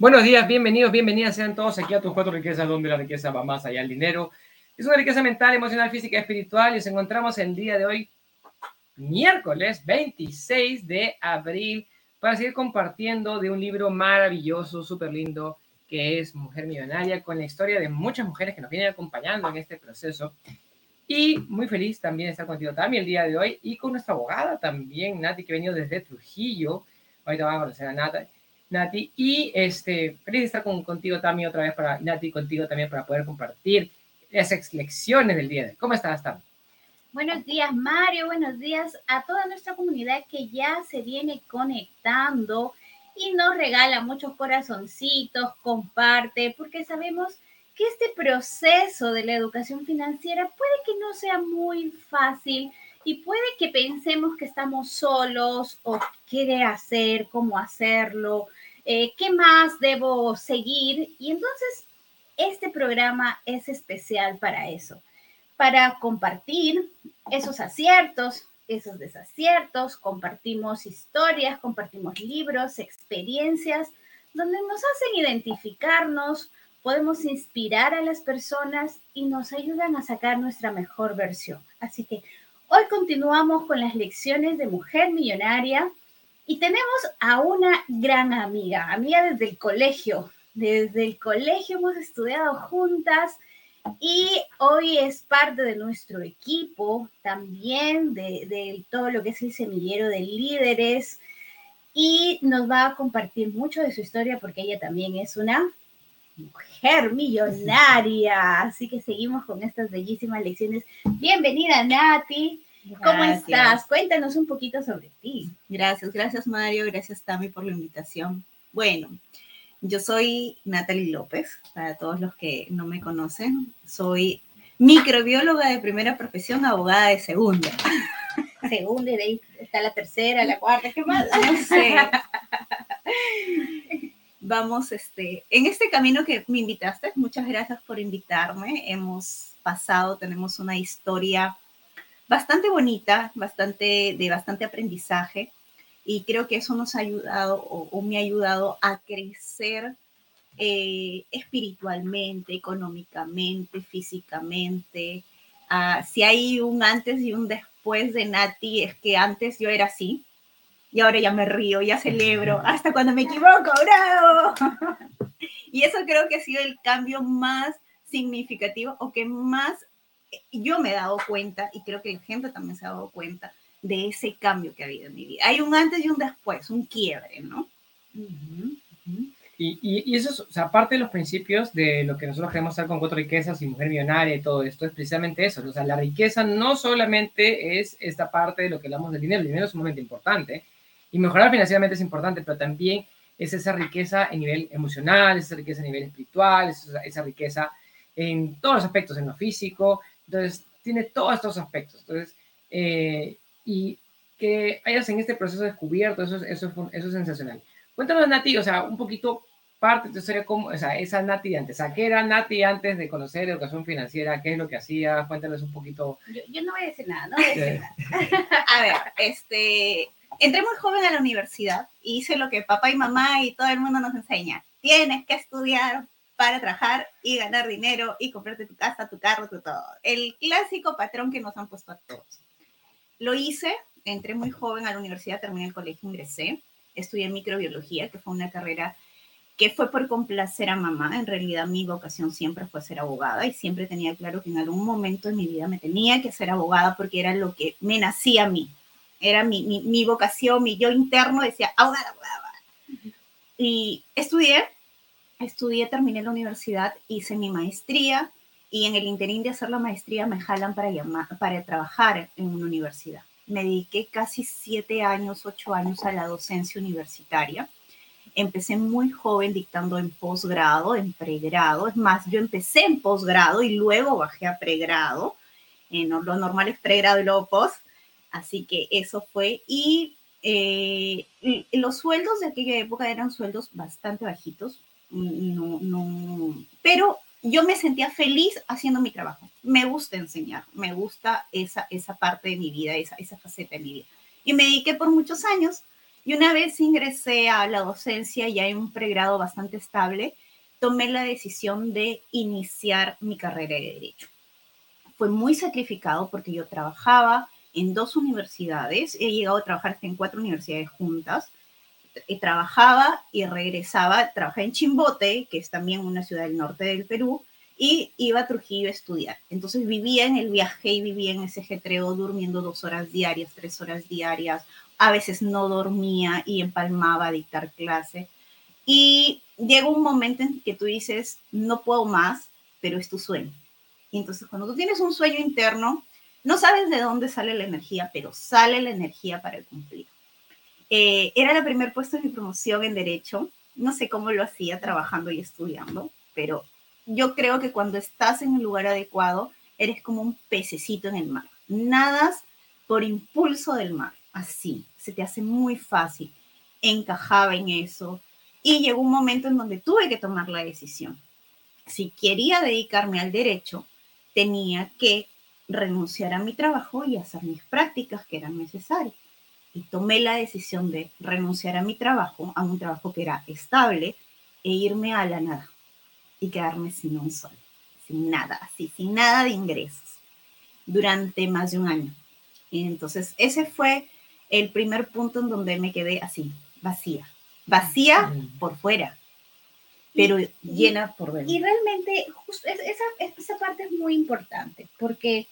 Buenos días, bienvenidos, bienvenidas sean todos aquí a tus cuatro riquezas, donde la riqueza va más allá del dinero. Es una riqueza mental, emocional, física espiritual y nos encontramos el día de hoy, miércoles 26 de abril, para seguir compartiendo de un libro maravilloso, súper lindo, que es Mujer Millonaria, con la historia de muchas mujeres que nos vienen acompañando en este proceso. Y muy feliz también de estar contigo el día de hoy y con nuestra abogada también, Nati, que ha venido desde Trujillo. Ahorita vamos a conocer a Nati. Nati. Y este, feliz de estar con, contigo también otra vez para, Nati, contigo también para poder compartir las lecciones del día de hoy. ¿Cómo estás, Tam? Buenos días, Mario. Buenos días a toda nuestra comunidad que ya se viene conectando y nos regala muchos corazoncitos, comparte, porque sabemos que este proceso de la educación financiera puede que no sea muy fácil y puede que pensemos que estamos solos o qué hacer, cómo hacerlo, eh, qué más debo seguir. Y entonces este programa es especial para eso, para compartir esos aciertos, esos desaciertos, compartimos historias, compartimos libros, experiencias, donde nos hacen identificarnos, podemos inspirar a las personas y nos ayudan a sacar nuestra mejor versión. Así que hoy continuamos con las lecciones de Mujer Millonaria y tenemos a una gran amiga, amiga desde el colegio. Desde el colegio hemos estudiado juntas y hoy es parte de nuestro equipo también, de, todo lo que es el semillero de líderes y nos va a compartir mucho de su historia porque ella también es una mujer millonaria. Así que seguimos con estas bellísimas lecciones. Bienvenida, Nati. ¿Cómo estás? Cuéntanos un poquito sobre ti. Gracias, gracias Mario, gracias Tami por la invitación. Bueno, yo soy Natalie López, para todos los que no me conocen. Soy microbióloga de primera profesión, abogada de segunda. Segunda, y de ahí está la tercera, la cuarta, ¿qué más? No sé. vamos este, en este camino que me invitaste. Muchas gracias por invitarme. Hemos pasado, tenemos una historia bastante bonita, bastante, de bastante aprendizaje y creo que eso nos ha ayudado o, me ha ayudado a crecer eh, espiritualmente, económicamente, físicamente. Ah, si hay un antes y un después de Nati, es que antes yo era así, y ahora ya me río, ya celebro, hasta cuando me equivoco, bravo. y eso creo que ha sido el cambio más significativo o que más yo me he dado cuenta y creo que la gente también se ha dado cuenta de ese cambio que ha habido en mi vida. Hay un antes y un después, un quiebre, ¿no? Y, y, eso es, o sea, aparte de los principios de lo que nosotros queremos hacer con cuatro riquezas y mujer millonaria y todo esto, es precisamente eso. O sea, la riqueza no solamente es esta parte de lo que hablamos del dinero, el dinero es sumamente importante, y mejorar financieramente es importante, pero también es esa riqueza en nivel emocional, esa riqueza a nivel espiritual, esa, esa riqueza en todos los aspectos, en lo físico. Entonces, tiene todos estos aspectos. Entonces, eh, y que hayas en este proceso descubierto, eso, eso, eso es sensacional. Cuéntanos, Nati, o sea, un poquito parte de tu historia, cómo, o sea, esa Nati antes, o sea, ¿qué era Nati antes de conocer educación financiera? ¿Qué es lo que hacía? Cuéntanos un poquito. Yo, yo no voy a decir nada, no voy a decir nada. a ver, este, entré muy joven a la universidad y hice lo que papá y mamá y todo el mundo nos enseña. Tienes que estudiar para trabajar y ganar dinero y comprarte tu casa, tu carro, tu todo. El clásico patrón que nos han puesto a todos. Lo hice, entré muy joven a la universidad, terminé el colegio, ingresé, estudié microbiología, que fue una carrera que fue por complacer a mamá. En realidad mi vocación siempre fue ser abogada y siempre tenía claro que en algún momento de mi vida me tenía que ser abogada porque era lo que me nacía a mí era mi, mi, vocación, mi yo interno, decía, abogada, abogada. Y estudié, estudié, terminé la universidad, hice mi maestría y en el interín de hacer la maestría me jalan para, llamar, para trabajar en una universidad. Me dediqué casi siete años, ocho años a la docencia universitaria. Empecé muy joven dictando en posgrado, en pregrado. Es más, yo empecé en posgrado y luego bajé a pregrado. En lo normal es pregrado y luego post Así que eso fue. Y eh, los sueldos de aquella época eran sueldos bastante bajitos. No, no, pero yo me sentía feliz haciendo mi trabajo. Me gusta enseñar, me gusta esa, esa parte de mi vida, esa, esa faceta de mi vida. Y me dediqué por muchos años Y una vez ingresé a la docencia ya en un pregrado bastante estable, tomé la decisión de iniciar mi carrera de derecho. Fue muy sacrificado porque yo trabajaba en dos universidades, he llegado a trabajar en cuatro universidades juntas, y trabajaba y regresaba, trabajé en Chimbote, que es también una ciudad del norte del Perú, y iba a Trujillo a estudiar. Entonces vivía en el viaje y vivía en ese jetreo durmiendo dos horas diarias, tres horas diarias. A veces no dormía y empalmaba a dictar clase. Y llega un momento en que tú dices, no puedo más, pero es tu sueño. Y entonces cuando tú tienes un sueño interno, no sabes de dónde sale la energía, pero sale la energía para cumplir. Eh, era el primer puesto de mi promoción en Derecho. No sé cómo lo hacía trabajando y estudiando, pero yo creo que cuando estás en el lugar adecuado, eres como un pececito en el mar. Nadas por impulso del mar, así, se te hace muy fácil. Encajaba en eso y llegó un momento en donde tuve que tomar la decisión. Si quería dedicarme al derecho, tenía que renunciar a mi trabajo y hacer mis prácticas que eran necesarias. Y tomé la decisión de renunciar a mi trabajo, a un trabajo que era estable, e irme a la nada y quedarme sin un sol, sin nada, así, sin nada de ingresos, durante más de un año. Y entonces ese fue el primer punto en donde me quedé así, vacía, vacía por fuera, pero llena por dentro. Y realmente esa, esa parte es muy importante, porque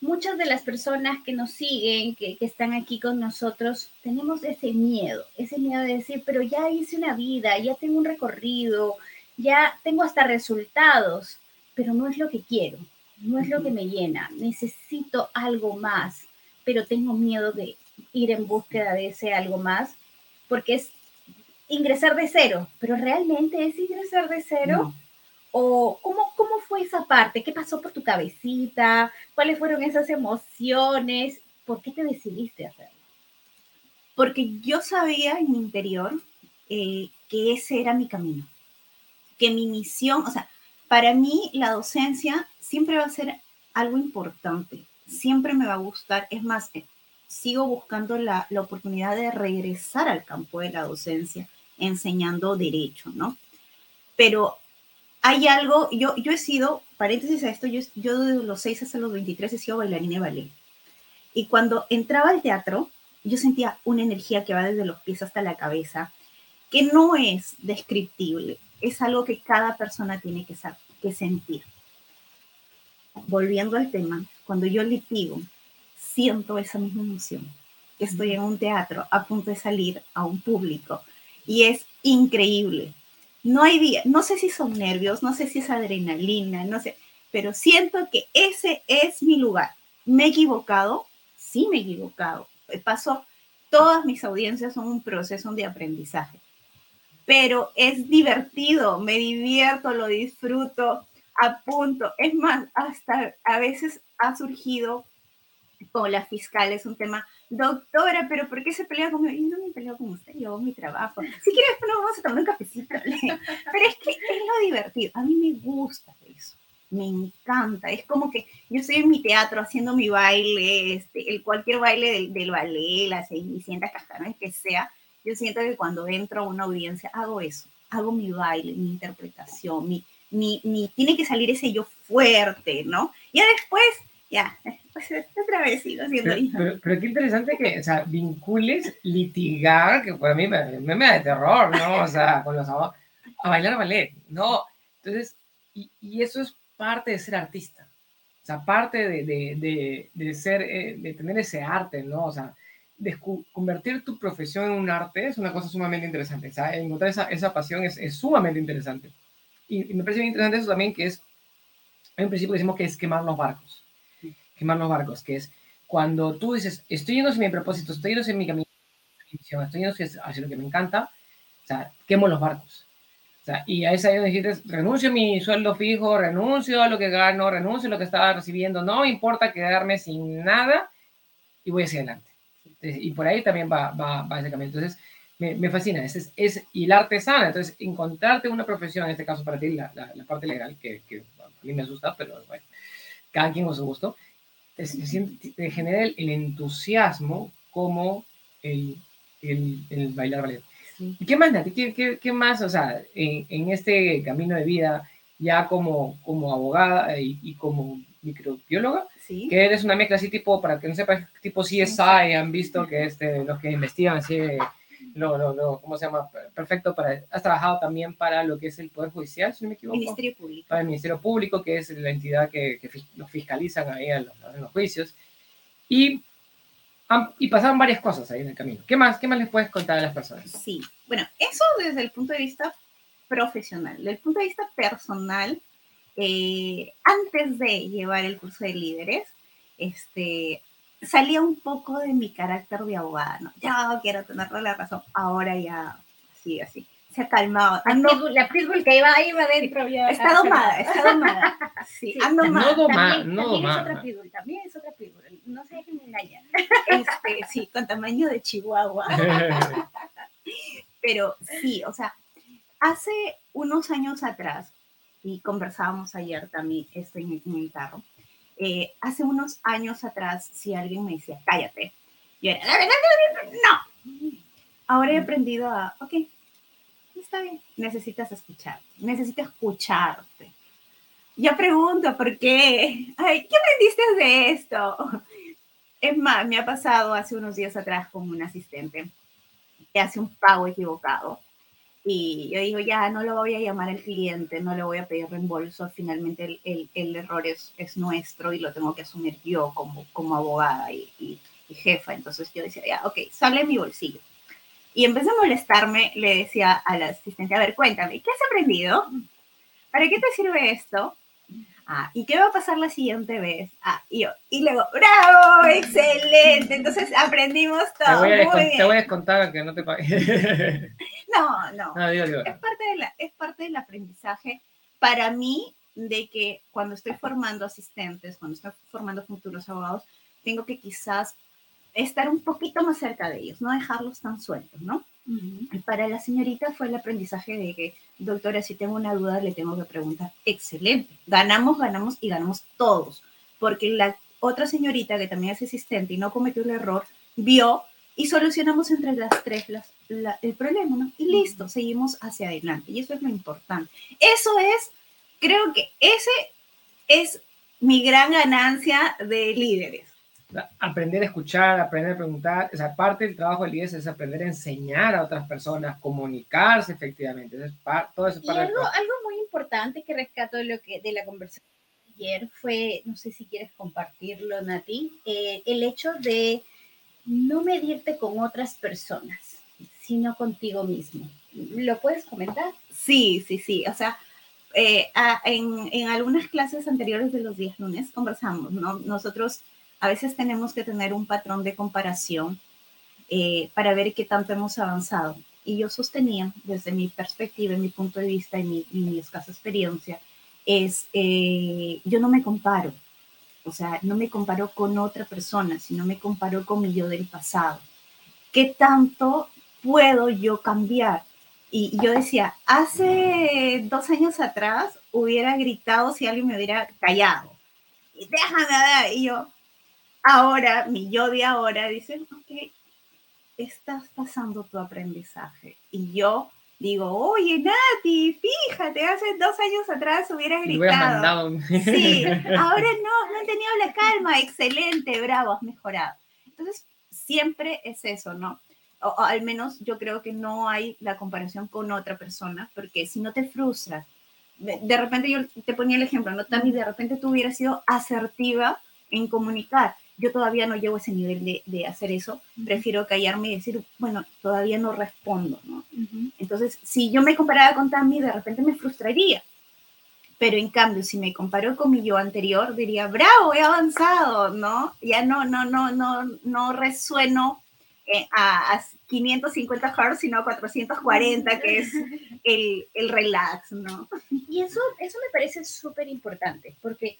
muchas de las personas que nos siguen, que, que, están aquí con nosotros, tenemos ese miedo, ese miedo de decir, pero ya hice una vida, ya tengo un recorrido, ya tengo hasta resultados, pero no es lo que quiero, no es lo que me llena, necesito algo más, pero tengo miedo de ir en búsqueda de ese algo más, porque es ingresar de cero, pero realmente es ingresar de cero. ¿O cómo, cómo fue esa parte? ¿Qué pasó por tu cabecita? ¿Cuáles fueron esas emociones? ¿Por qué te decidiste hacerlo? Porque yo sabía en mi interior eh, que ese era mi camino que mi misión, o sea, para mí la docencia siempre va a ser algo importante, siempre me va a gustar, es más, eh, sigo buscando la, la oportunidad de regresar al campo de la docencia enseñando derecho, ¿no? Pero hay algo, yo, yo he sido, paréntesis a esto, yo, yo desde los 6 hasta los 23 he sido bailarina de ballet. Y cuando entraba al teatro, yo sentía una energía que va desde los pies hasta la cabeza, que no es descriptible es algo que cada persona tiene que, que sentir. Volviendo al tema, cuando yo litigo, siento esa misma emoción. Estoy en un teatro a punto de salir a un público y es increíble. No hay día, no sé si son nervios, no sé si es adrenalina, no sé, pero siento que ese es mi lugar. ¿Me he equivocado? Sí, me he equivocado. Paso, todas mis audiencias son un proceso de aprendizaje pero es divertido, me divierto, lo disfruto, apunto. Es más, hasta a veces ha surgido con la fiscal, es un tema, doctora, pero ¿por qué se pelea conmigo? Yo no me peleo con usted, yo hago mi trabajo. Si quieres, no vamos a tomar un cafecito. Pero es que es lo divertido, a mí me gusta eso, me encanta. Es como que yo estoy en mi teatro haciendo mi baile, este, el cualquier baile del, del ballet, las 600 cascarones que sea, yo siento que cuando entro a una audiencia hago eso, hago mi baile, mi interpretación, mi, mi, tiene que salir ese yo fuerte, ¿no? Ya después, ya, pues otra vez sigo haciendo pero, pero, qué interesante que, o sea, vincules litigar, que para mí me, me, da de terror, ¿no? O sea, con los a, bailar ballet, ¿no? Entonces, y, y, eso es parte de ser artista, o sea, parte de, de, de, de ser, eh, de tener ese arte, ¿no? O sea, convertir tu profesión en un arte es una cosa sumamente interesante. O encontrar esa, esa pasión es, es, sumamente interesante. Y, me parece bien interesante eso también, que es, hay un principio que decimos que es quemar los barcos. Quemar los barcos, que es cuando tú dices, estoy yendo hacia mi propósito, estoy yendo hacia mi camino, estoy yendo hacia lo que me encanta, o sea, quemo los barcos. O sea, y a esa donde dices, renuncio a mi sueldo fijo, renuncio a lo que gano, renuncio a lo que estaba recibiendo, no me importa quedarme sin nada y voy hacia adelante y por ahí también va, va, va ese camino. Entonces, me, me fascina. Es, es, y la artesana, entonces, encontrarte una profesión, en este caso para ti, la, la, parte legal, que, que, a mí me asusta, pero bueno, cada quien con su gusto, te, genera el, entusiasmo como el el, el bailar ballet. ¿Y qué más, Nati? ¿Qué, qué, qué más, o sea, en, en, este camino de vida, ya como, como abogada y, y como microbióloga, Sí. que eres una mezcla así tipo, para que no sepas, tipo CSI, han visto que este, los que investigan así, lo, lo, lo, ¿cómo se llama? Perfecto, para, has trabajado también para lo que es el Poder Judicial, si no me equivoco. Ministerio Público. Para el Ministerio Público, que es la entidad que, que los fiscalizan ahí en los, en los juicios. Y, y pasaron varias cosas ahí en el camino. ¿Qué más, ¿Qué más les puedes contar a las personas? Sí, bueno, eso desde el punto de vista profesional. Desde el punto de vista personal, eh, antes de llevar el curso de líderes, este, salía un poco de mi carácter de abogada, ¿no? Ya quiero tener la razón, ahora ya, así, así, se ha calmado. La Ando, pitbull, la pitbull que iba ahí va adentro ya. está domada, está domada. Sí, Sí, ando No mal. domada, También, no también es otra pitbull, también es otra pitbull. No sé qué me engañan. Este, sí, con tamaño de chihuahua. Pero sí, o sea, hace unos años atrás, y conversábamos ayer también esto en, en el carro, eh, hace unos años atrás, si alguien me decía, cállate, yo era, "La verdad, la verdad, no. Ahora he aprendido a, ok, está bien, necesitas escucharte, necesito escucharte. Yo pregunto, ¿por qué? Ay, ¿qué aprendiste de esto? Es más, me ha pasado hace unos días atrás con un asistente que hace un pago equivocado. Y yo digo, ya, no lo voy a llamar al cliente, no le voy a pedir reembolso. Finalmente el, el- el error es, es nuestro y lo tengo que asumir yo como, como abogada y, y- y jefa. Entonces yo decía, ya, ok, sale mi bolsillo. Y en vez de molestarme, le decía al asistente, a ver, cuéntame, ¿qué has aprendido? ¿Para qué te sirve esto? Ah, ¿y qué va a pasar la siguiente vez? Ah, y yo, y luego, ¡bravo! ¡Excelente! Entonces aprendimos te, todo. voy a muy bien. te voy a descontar que no te pague. No, no. no, digo, digo. Es parte, de la, es parte del aprendizaje para mí de que cuando estoy formando asistentes, cuando estoy formando futuros abogados, tengo que quizás estar un poquito más cerca de ellos, no dejarlos tan sueltos, ¿no? Y para la señorita fue el aprendizaje de que, doctora, si tengo una duda, le tengo que preguntar. Excelente. Ganamos, ganamos y ganamos todos. Porque la otra señorita que también es asistente y no cometió el error, vio y solucionamos entre las tres las- la- el problema, ¿no? Y listo, seguimos hacia adelante. Y eso es lo importante. Eso es, creo que ese es mi gran ganancia de líderes. Aprender a escuchar, aprender a preguntar. O sea, parte del trabajo del líder es aprender a enseñar a otras personas, comunicarse efectivamente. Eso es par- todo eso es Y algo muy importante que rescato de, lo que, de la conversación de ayer fue, no sé si quieres compartirlo, Nati, eh, el hecho de no medirte con otras personas, sino contigo mismo. ¿Lo puedes comentar? Sí, sí, sí. O sea, eh, en, en algunas clases anteriores de los días lunes conversamos, ¿no? Nosotros a veces tenemos que tener un patrón de comparación eh, para ver qué tanto hemos avanzado. Y yo sostenía, desde mi perspectiva, mi punto de vista y mi, mi escasa experiencia, es, eh, yo no me comparo. O sea, no me comparo con otra persona, sino me comparo con mi yo del pasado. ¿Qué tanto puedo yo cambiar? Y yo decía, hace dos años atrás hubiera gritado si alguien me hubiera callado. Y déjame ver. Y yo, ahora, mi yo de ahora dice, ok, estás pasando tu aprendizaje. Y yo digo, oye, Nati, fíjate, hace dos años atrás hubiera gritado. Sí, ahora no, no he tenido la calma, excelente, bravo, has mejorado. Entonces, siempre es eso, ¿no? O, o al menos yo creo que no hay la comparación con otra persona, porque si no te frustras, de, de repente yo te ponía el ejemplo, ¿no? También de repente tú hubieras sido asertiva en comunicar. Yo todavía no llego a ese nivel de, de hacer eso, prefiero callarme y decir, bueno, todavía no respondo, ¿no? Entonces, si yo me comparara con Tammy, de repente me frustraría. Pero en cambio, si me comparo con mi yo anterior, diría, bravo, he avanzado, ¿no? Ya no, no, no, no, no resueno a, a 550 Hz, sino a 440, que es el, el relax, ¿no? Y eso, eso me parece súper importante, porque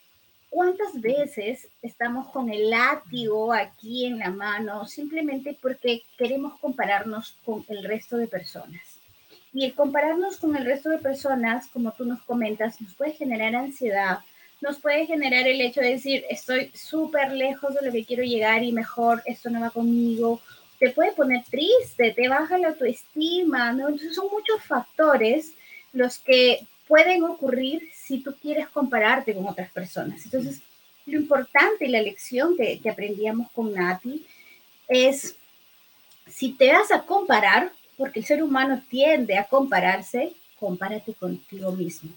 ¿cuántas veces estamos con el látigo aquí en la mano simplemente porque queremos compararnos con el resto de personas? Y el compararnos con el resto de personas, como tú nos comentas, nos puede generar ansiedad, nos puede generar el hecho de decir, estoy súper lejos de lo que quiero llegar y mejor esto no va conmigo, te puede poner triste, te baja la autoestima, ¿no? Entonces son muchos factores los que pueden ocurrir si tú quieres compararte con otras personas. Entonces, lo importante y la lección que, aprendíamos con Nati es, si te vas a comparar, porque el ser humano tiende a compararse, compárate contigo mismo.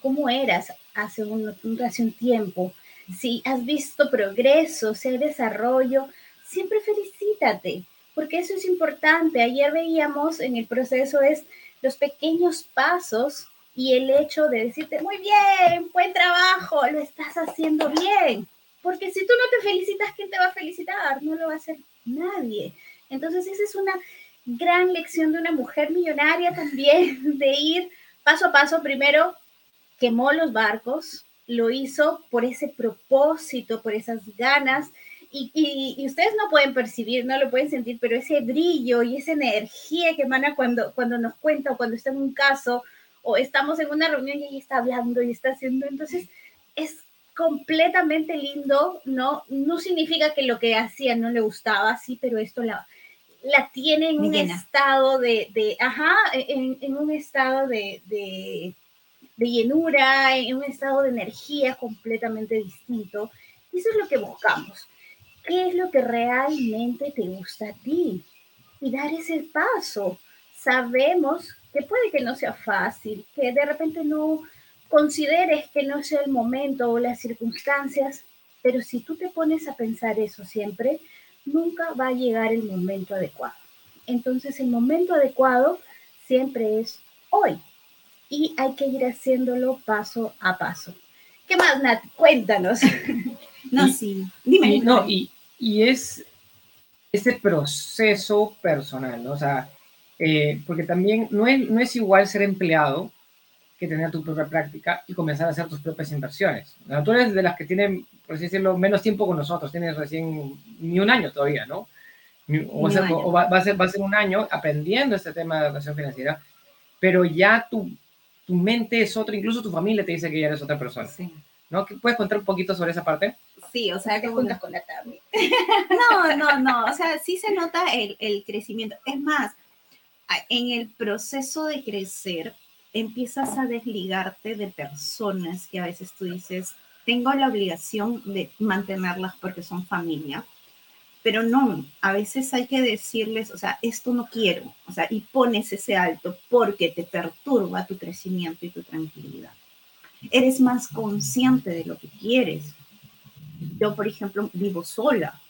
¿Cómo eras hace un, hace un tiempo? Si has visto progreso, si hay desarrollo, siempre felicítate, porque eso es importante. Ayer veíamos en el proceso es los pequeños pasos y el hecho de decirte, muy bien, buen trabajo, lo estás haciendo bien. Porque si tú no te felicitas, ¿quién te va a felicitar? No lo va a hacer nadie. Entonces, esa es una gran lección de una mujer millonaria también, de ir paso a paso. Primero, quemó los barcos, lo hizo por ese propósito, por esas ganas. Y, ustedes no pueden percibir, no lo pueden sentir, pero ese brillo y esa energía que emana cuando, cuando nos cuenta o cuando está en un caso o estamos en una reunión y ella está hablando y está haciendo, entonces es completamente lindo, ¿no? No significa que lo que hacía no le gustaba, sí, pero esto la, la tiene en un estado de, de ajá, en, en, un estado de, de, de, llenura, en un estado de energía completamente distinto. Y eso es lo que buscamos. ¿Qué es lo que realmente te gusta a ti? Y dar ese paso. Sabemos que puede que no sea fácil, que de repente no consideres que no sea el momento o las circunstancias, pero si tú te pones a pensar eso siempre, nunca va a llegar el momento adecuado. Entonces el momento adecuado siempre es hoy y hay que ir haciéndolo paso a paso. ¿Qué más, Nat? Cuéntanos. no, sí. Dime. no, y, y es ese proceso personal, ¿no? O sea, eh, porque también no es, no es igual ser empleado que tener tu propia práctica y comenzar a hacer tus propias inversiones. Tú eres de las que tienen, por así decirlo, menos tiempo con nosotros, tienes recién ni un año todavía, ¿no? O, va, a ser, va a ser un año aprendiendo este tema de educación financiera, pero ya tu, tu mente es otra, incluso tu familia te dice que ya eres otra persona. Sí. ¿No? ¿Puedes contar un poquito sobre esa parte? Sí, o sea, que juntas con la Tami. No, no, no, o sea, sí se nota el, el crecimiento. Es más, en el proceso de crecer, empiezas a desligarte de personas que a veces tú dices, tengo la obligación de mantenerlas porque son familia, pero no, a veces hay que decirles, o sea, esto no quiero, o sea, y pones ese alto porque te perturba tu crecimiento y tu tranquilidad. Eres más consciente de lo que quieres. Yo, por ejemplo, vivo sola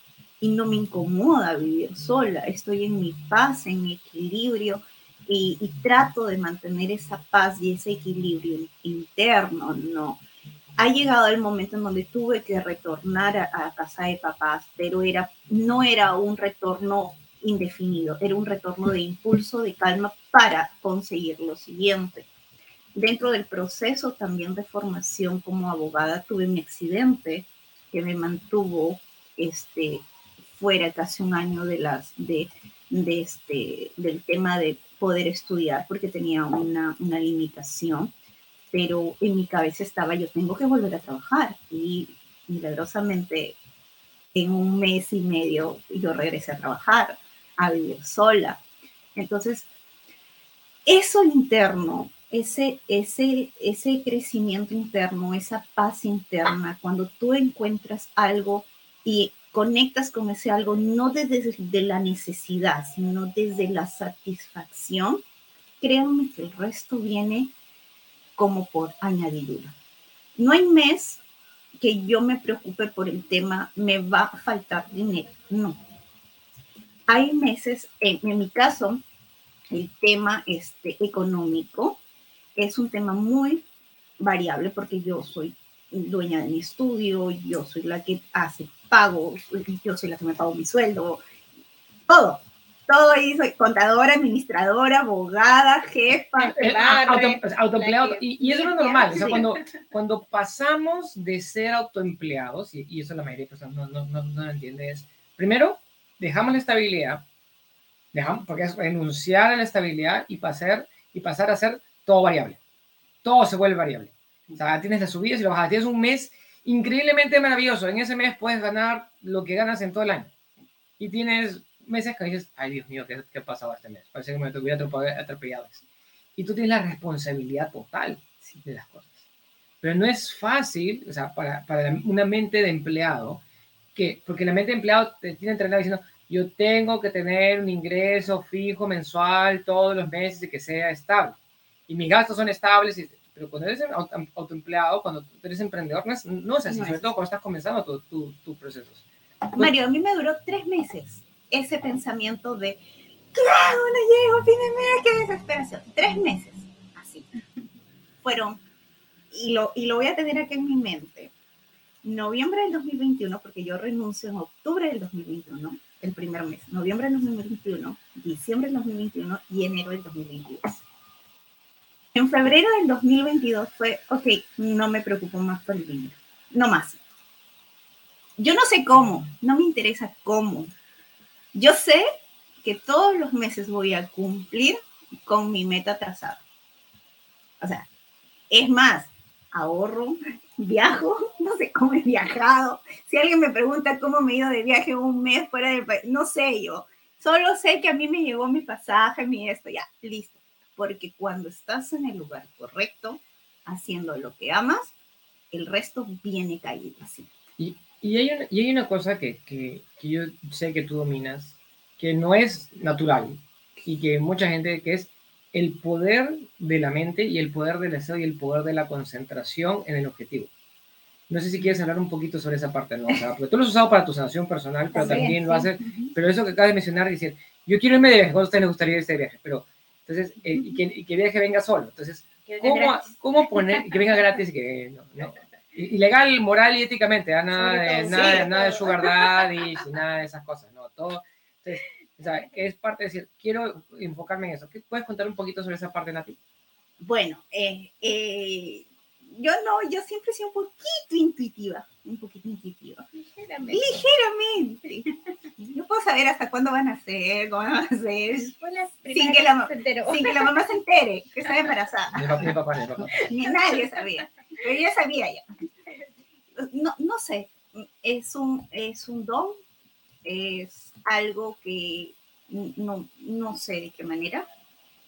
y no me incomoda vivir sola, estoy en mi paz, en mi equilibrio y, trato de mantener esa paz y ese equilibrio interno, ¿no? Ha llegado el momento en donde tuve que retornar a, casa de papás, pero era, no era un retorno indefinido, era un retorno de impulso, de calma para conseguir lo siguiente. Dentro del proceso también de formación como abogada tuve un accidente que me mantuvo este, fuera casi un año de las, de, de este, del tema de poder estudiar porque tenía una, una limitación, pero en mi cabeza estaba, yo tengo que volver a trabajar y milagrosamente en un mes y medio yo regresé a trabajar, a vivir sola. Entonces, eso interno, ese, ese, ese crecimiento interno, esa paz interna, cuando tú encuentras algo y conectas con ese algo no desde de la necesidad, sino desde la satisfacción, créanme que el resto viene como por añadidura. No hay mes que yo me preocupe por el tema, me va a faltar dinero, no. Hay meses, en, mi caso, el tema este, económico es un tema muy variable porque yo soy dueña de mi estudio, yo soy la que hace pagos, yo soy la que me pago mi sueldo, todo. Todo ahí soy contadora, administradora, abogada, jefa, eh, eh, autoempleado. Y, eso es normal. O sea, cuando, cuando pasamos de ser autoempleados, y, eso la mayoría de personas no, no, no, no lo entiende, es primero, dejamos la estabilidad, dejamos, porque es renunciar a la estabilidad y pasar, y pasar a ser todo variable. Todo se vuelve variable. O sea, tienes las subidas y las bajadas. Tienes un mes increíblemente maravilloso. En ese mes puedes ganar lo que ganas en todo el año. Y tienes meses que dices, ay Dios mío, ¿qué, qué ha pasado este mes? Parece que me atropellado. atropellado. Y tú tienes la responsabilidad total de las cosas. Pero no es fácil, o sea, para, para una mente de empleado, que, porque la mente de empleado te tiene entrenado diciendo, yo tengo que tener un ingreso fijo mensual todos los meses y que sea estable. Y mis gastos son estables, y, pero cuando eres autoempleado, cuando eres emprendedor, no es, no es así, sobre todo cuando estás comenzando tus tu, tu procesos. Mario, a mí me duró tres meses ese pensamiento de, claro, no llego fin de mes, qué desesperación. Tres meses, así. Fueron, y lo, y lo voy a tener aquí en mi mente, noviembre del 2021, porque yo renuncio en octubre del 2021, el primer mes, noviembre del 2021, diciembre del 2021 y enero del 2022. En febrero del 2022 fue, ok, no me preocupo más por el dinero, no más. Yo no sé cómo, no me interesa cómo. Yo sé que todos los meses voy a cumplir con mi meta trazada. O sea, es más, ahorro, viajo, no sé cómo he viajado. Si alguien me pregunta cómo me he ido de viaje un mes fuera del país, no sé yo. Solo sé que a mí me llegó mi pasaje, mi esto, ya, listo. Porque cuando estás en el lugar correcto, haciendo lo que amas, el resto viene caído así. Y, y, hay, una, y hay una cosa que, que, que yo sé que tú dominas, que no es natural y que mucha gente, que es el poder de la mente y el poder del deseo y el poder de la concentración en el objetivo. No sé si quieres hablar un poquito sobre esa parte, ¿no? O sea, porque tú lo has usado para tu sanación personal, pero también lo haces, pero eso que acabas de mencionar, decir, yo quiero irme de viaje, ¿cuánto a usted le gustaría ir de viaje? Pero, entonces, eh, y, que, y, que, viaje venga solo. Entonces, ¿cómo, ¿cómo poner, que venga gratis y que no, no? Ilegal, moral y éticamente, ¿ah? nada, de, nada, sí, nada de sugar daddy, nada de esas cosas, ¿no? Todo, entonces, o sea, que es parte de decir, quiero enfocarme en eso. ¿Qué puedes contar un poquito sobre esa parte, Nati? Bueno, eh, eh, yo no, yo siempre he sido un poquito intuitiva, un poquito intuitiva. Ligeramente. Ligeramente. No puedo saber hasta cuándo van a ser, cómo van a ser, sin que, la, sin que la mamá se entere que está embarazada. Ni papá, ni papá, ni papá. Ni nadie sabía, pero ella sabía ya. No, no sé, es un, es un don, es algo que no, no sé de qué manera,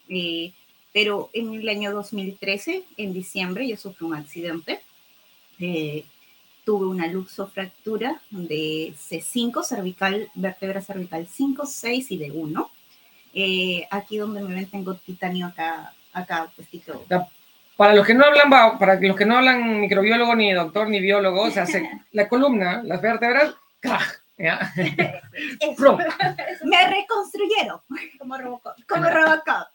eh, pero en el año 2013, en diciembre, yo sufrí un accidente. Eh, tuve una luxofractura de C5, cervical, vértebra cervical 5, 6 y de 1. Eh, aquí donde me ven tengo titanio acá, acá, puestito. Para los que no hablan, para los que no hablan microbiólogo, ni doctor, ni biólogo, o sea, se, la columna, las vértebras, ¡crack! Me reconstruyeron. Como Robocop. Como Robocop.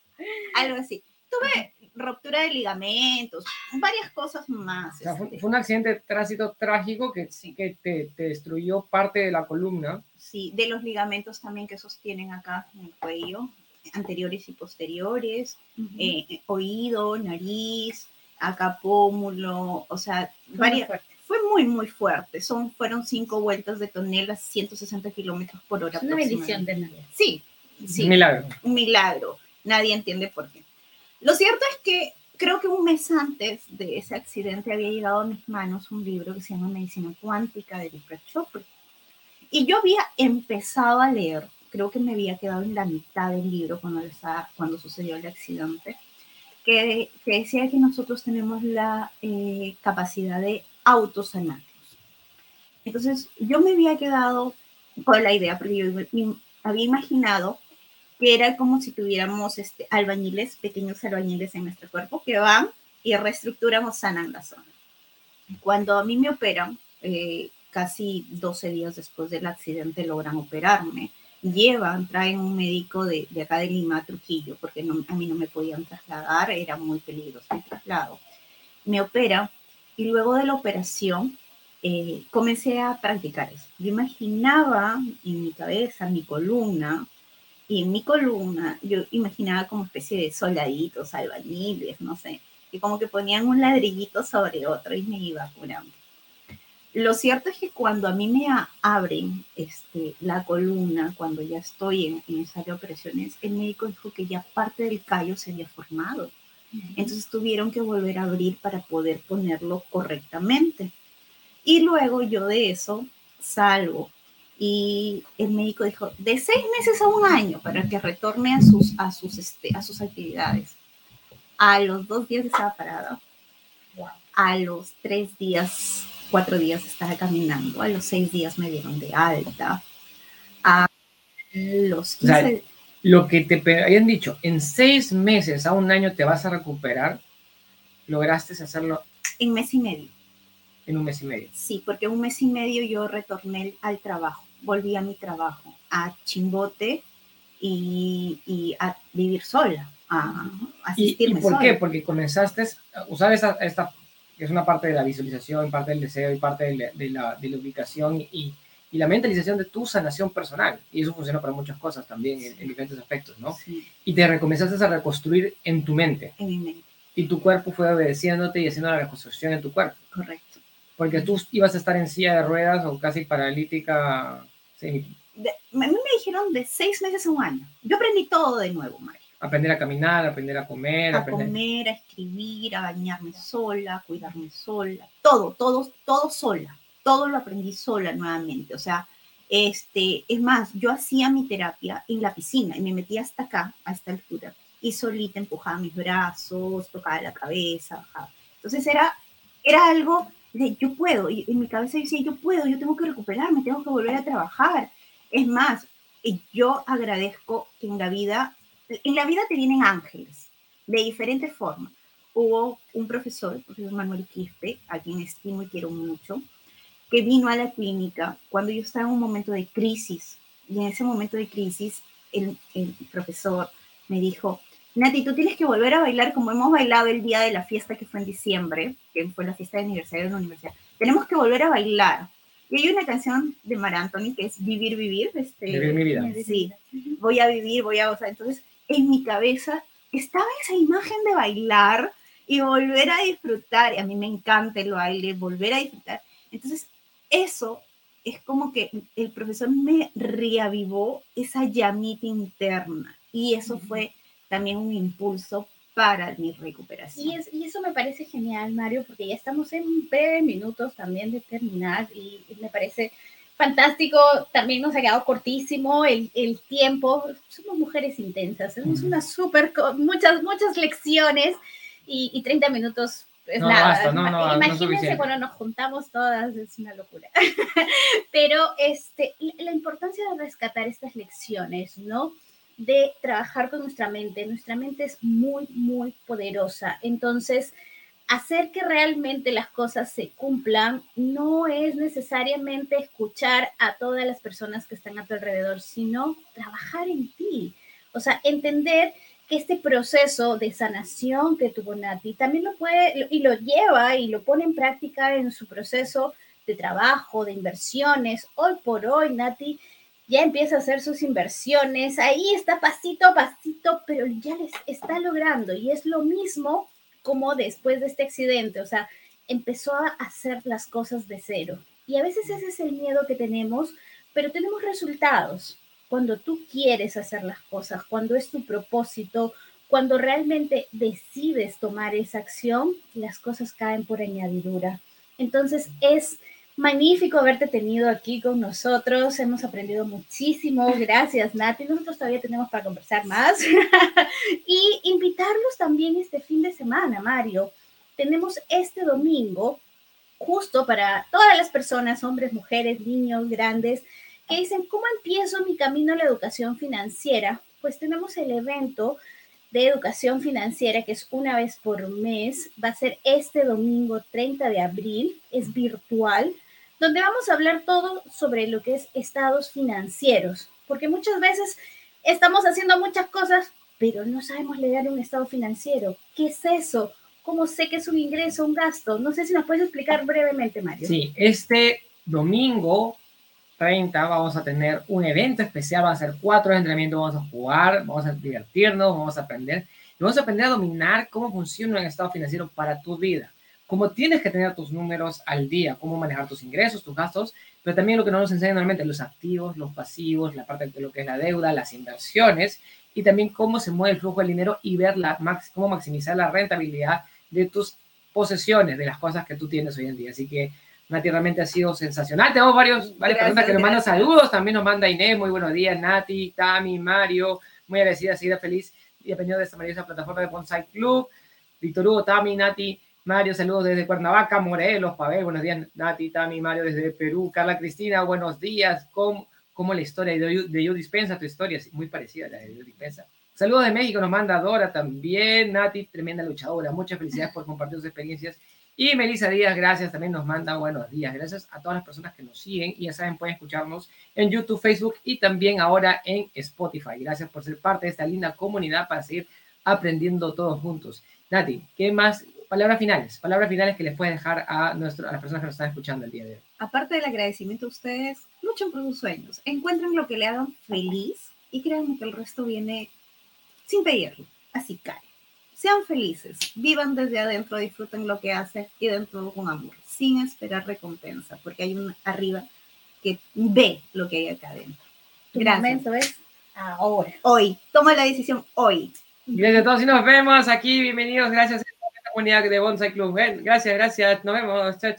Algo así. Tuve ruptura de ligamentos, varias cosas más. O sea, fue, fue, un accidente de tránsito trágico que, sí. que te, te, destruyó parte de la columna. Sí, de los ligamentos también que sostienen acá en el cuello, anteriores y posteriores, uh -huh. eh, oído, nariz, acá pómulo, o sea, varias, fue muy, muy fuerte. Son, fueron cinco vueltas de tonel 160 kilómetros por hora. Es una bendición de nadie. Sí, sí. Un milagro. Un milagro. Nadie entiende por qué. Lo cierto es que creo que un mes antes de ese accidente había llegado a mis manos un libro que se llama Medicina Cuántica de Deepak Chopra. Y yo había empezado a leer, creo que me había quedado en la mitad del libro cuando, estaba, cuando sucedió el accidente, que, que decía que nosotros tenemos la eh, capacidad de autosanarnos. Entonces, yo me había quedado con la idea, porque yo había imaginado que era como si tuviéramos este, albañiles, pequeños albañiles en nuestro cuerpo que van y reestructuran o sanan la zona. Cuando a mí me operan, eh, casi 12 días después del accidente logran operarme, llevan, traen un médico de, de acá de Lima, Trujillo, porque no, a mí no me podían trasladar, era muy peligroso el traslado. Me operan y luego de la operación eh, comencé a practicar eso. Yo imaginaba en mi cabeza, mi columna, y en mi columna yo imaginaba como especie de soldaditos, albañiles, no sé, y como que ponían un ladrillito sobre otro y me iba curando. Lo cierto es que cuando a mí me abren este, la columna, cuando ya estoy en, en esa de operaciones, el médico dijo que ya parte del callo se había formado. Entonces tuvieron que volver a abrir para poder ponerlo correctamente. Y luego yo de eso salgo. Y el médico dijo, de seis meses a un año para que retorne a sus, a sus, este, a sus actividades. A los dos días estaba parada. A los tres días, cuatro días estaba caminando. A los seis días me dieron de alta. A los 15... lo que te habían dicho, en seis meses a un año te vas a recuperar, lograste hacerlo. En mes y medio. En un mes y medio. Sí, porque un mes y medio yo retorné al trabajo volví a mi trabajo, a Chimbote y, a vivir sola, a asistirme ¿Y, por qué? Porque comenzaste a usar esta, esta, que es una parte de la visualización, parte del deseo y parte de la, de la, ubicación y, y, la mentalización de tu sanación personal. Y eso funciona para muchas cosas también, en, diferentes aspectos, ¿no? Y te recomenzaste a reconstruir en tu mente. En mi mente. Y tu cuerpo fue obedeciéndote y haciendo la reconstrucción en tu cuerpo. Correcto. Porque tú ibas a estar en silla de ruedas o casi paralítica Sí. a mí me dijeron de seis meses a un año. Yo aprendí todo de nuevo, Mario. Aprender a caminar, aprender a comer. A comer, a escribir, a bañarme sola, a cuidarme sola. Todo, todo, todo sola. Todo lo aprendí sola nuevamente. O sea, este, es más, yo hacía mi terapia en la piscina y me metía hasta acá, a esta altura, y solita empujaba mis brazos, tocaba la cabeza, bajaba. Entonces era, era algo yo puedo, y en mi cabeza decía, yo puedo, yo tengo que recuperarme, tengo que volver a trabajar. Es más, yo agradezco que en la vida, en la vida te vienen ángeles, de diferentes formas. Hubo un profesor, el profesor Manuel Quispe, a quien estimo y quiero mucho, que vino a la clínica cuando yo estaba en un momento de crisis. Y en ese momento de crisis, el, el profesor me dijo, Nati, tú tienes que volver a bailar como hemos bailado el día de la fiesta que fue en diciembre, que fue la fiesta de aniversario de la universidad. Tenemos que volver a bailar. Y hay una canción de Mar Anthony que es Vivir, Vivir. Este, vivir mi vida. Sí, voy a vivir, voy a gozar. Entonces, en mi cabeza estaba esa imagen de bailar y volver a disfrutar. Y a mí me encanta el baile, volver a disfrutar. Entonces, eso es como que el profesor me reavivó esa llamita interna. Y eso fue también un impulso para mi recuperación. Y, eso me parece genial, Mario, porque ya estamos en breves minutos también de terminar y, me parece fantástico. También nos ha quedado cortísimo el, el tiempo. Somos mujeres intensas, tenemos una súper, muchas, muchas lecciones y, y 30 minutos es nada. Imagínense cuando nos juntamos todas, es una locura. Pero este, la importancia de rescatar estas lecciones, ¿no? De trabajar con nuestra mente. Nuestra mente es muy, muy poderosa. Entonces, hacer que realmente las cosas se cumplan no es necesariamente escuchar a todas las personas que están a tu alrededor, sino trabajar en ti. O sea, entender que este proceso de sanación que tuvo Nati también lo puede y lo lleva y lo pone en práctica en su proceso de trabajo, de inversiones. Hoy por hoy, Nati ya empieza a hacer sus inversiones, ahí está pasito a pasito, pero ya les está logrando y es lo mismo como después de este accidente, o sea, empezó a hacer las cosas de cero. Y a veces ese es el miedo que tenemos, pero tenemos resultados. Cuando tú quieres hacer las cosas, cuando es tu propósito, cuando realmente decides tomar esa acción, las cosas caen por añadidura. Entonces es Magnífico haberte tenido aquí con nosotros. Hemos aprendido muchísimo. Gracias, Nati. Nosotros todavía tenemos para conversar más. y invitarlos también este fin de semana, Mario. Tenemos este domingo, justo para todas las personas, hombres, mujeres, niños, grandes, que dicen, ¿cómo empiezo mi camino a la educación financiera? Pues tenemos el evento de educación financiera, que es una vez por mes, va a ser este domingo 30 de abril, es virtual donde vamos a hablar todo sobre lo que es estados financieros, porque muchas veces estamos haciendo muchas cosas, pero no sabemos leer un estado financiero. ¿Qué es eso? ¿Cómo sé que es un ingreso, un gasto? No sé si nos puedes explicar brevemente, Mario. Sí, este domingo 30 vamos a tener un evento especial, van a ser cuatro entrenamientos, vamos a jugar, vamos a divertirnos, vamos a aprender y vamos a aprender a dominar cómo funciona un estado financiero para tu vida cómo tienes que tener tus números al día, cómo manejar tus ingresos, tus gastos, pero también lo que no nos enseñan normalmente, los activos, los pasivos, la parte de lo que es la deuda, las inversiones y también cómo se mueve el flujo de dinero y ver la, cómo maximizar la rentabilidad de tus posesiones, de las cosas que tú tienes hoy en día. Así que Nati realmente ha sido sensacional. Tenemos varios, varias personas que nos mandan saludos. También nos manda Inés, muy buenos días. Nati, Tami, Mario, muy agradecida, seguida feliz y dependiendo de esta maravillosa plataforma de Bonsai Club. Víctor Hugo, Tami, Nati, Mario, saludos desde Cuernavaca, Morelos, Pavel, buenos días, Nati, Tami, Mario desde Perú, Carla Cristina, buenos días, ¿cómo, cómo la historia de, de Yo Dispensa, tu historia es muy parecida a la de Yo Dispensa. Saludos de México, nos manda Dora también, Nati, tremenda luchadora, muchas felicidades por compartir sus experiencias. Y Melissa Díaz, gracias, también nos manda buenos días. Gracias a todas las personas que nos siguen y ya saben, pueden escucharnos en YouTube, Facebook y también ahora en Spotify. Gracias por ser parte de esta linda comunidad para seguir aprendiendo todos juntos. Nati, ¿qué más? Palabras finales, palabras finales que les puedes dejar a, nuestro, a las personas que nos están escuchando el día de hoy. Aparte del agradecimiento a ustedes, luchen por sus sueños, encuentren lo que le hagan feliz y créanme que el resto viene sin pedirlo, así cae. Sean felices, vivan desde adentro, disfruten lo que hacen y dentro con amor, sin esperar recompensa, porque hay un arriba que ve lo que hay acá adentro. Gracias. momento es ahora. Hoy, toma la decisión hoy. Gracias a todos y nos vemos aquí. Bienvenidos. Gracias comunidad de Bonsai Club. Gracias, gracias. Nos vemos. Chao.